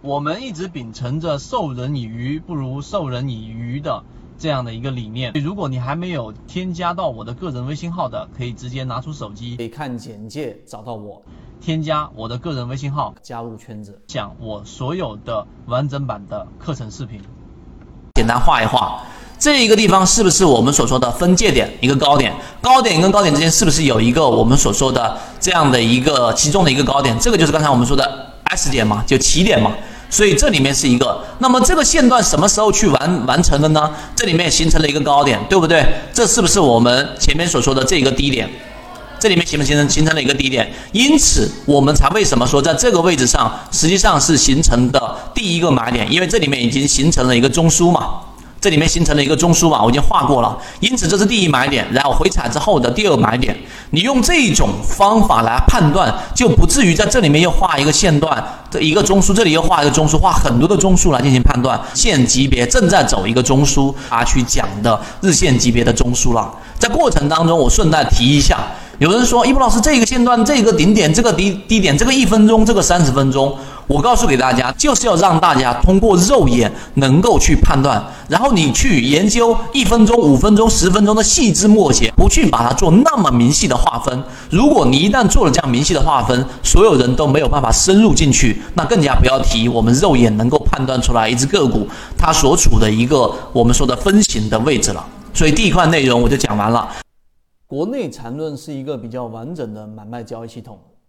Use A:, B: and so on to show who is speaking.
A: 我们一直秉承着授人以鱼不如授人以渔的这样的一个理念。如果你还没有添加到我的个人微信号的，可以直接拿出手机，
B: 可以看简介找到我，
A: 添加我的个人微信号，
B: 加入圈子，
A: 讲我所有的完整版的课程视频。
C: 简单画一画，这一个地方是不是我们所说的分界点？一个高点，高点跟高点之间是不是有一个我们所说的这样的一个其中的一个高点？这个就是刚才我们说的。S 点嘛，就起点嘛，所以这里面是一个。那么这个线段什么时候去完完成的呢？这里面形成了一个高点，对不对？这是不是我们前面所说的这个低点？这里面形不形成形成了一个低点？因此我们才为什么说在这个位置上实际上是形成的第一个买点？因为这里面已经形成了一个中枢嘛。这里面形成了一个中枢吧，我已经画过了，因此这是第一买点，然后回踩之后的第二买点。你用这种方法来判断，就不至于在这里面又画一个线段，这一个中枢，这里又画一个中枢，画很多的中枢来进行判断。线级别正在走一个中枢啊，去讲的日线级别的中枢了。在过程当中，我顺带提一下，有人说，一博老师，这个线段，这个顶点，这个低低点，这个一分钟，这个三十分钟。我告诉给大家，就是要让大家通过肉眼能够去判断，然后你去研究一分钟、五分钟、十分钟的细枝末节，不去把它做那么明细的划分。如果你一旦做了这样明细的划分，所有人都没有办法深入进去，那更加不要提我们肉眼能够判断出来一只个股它所处的一个我们说的分型的位置了。所以第一块内容我就讲完了。
B: 国内缠论是一个比较完整的买卖交易系统。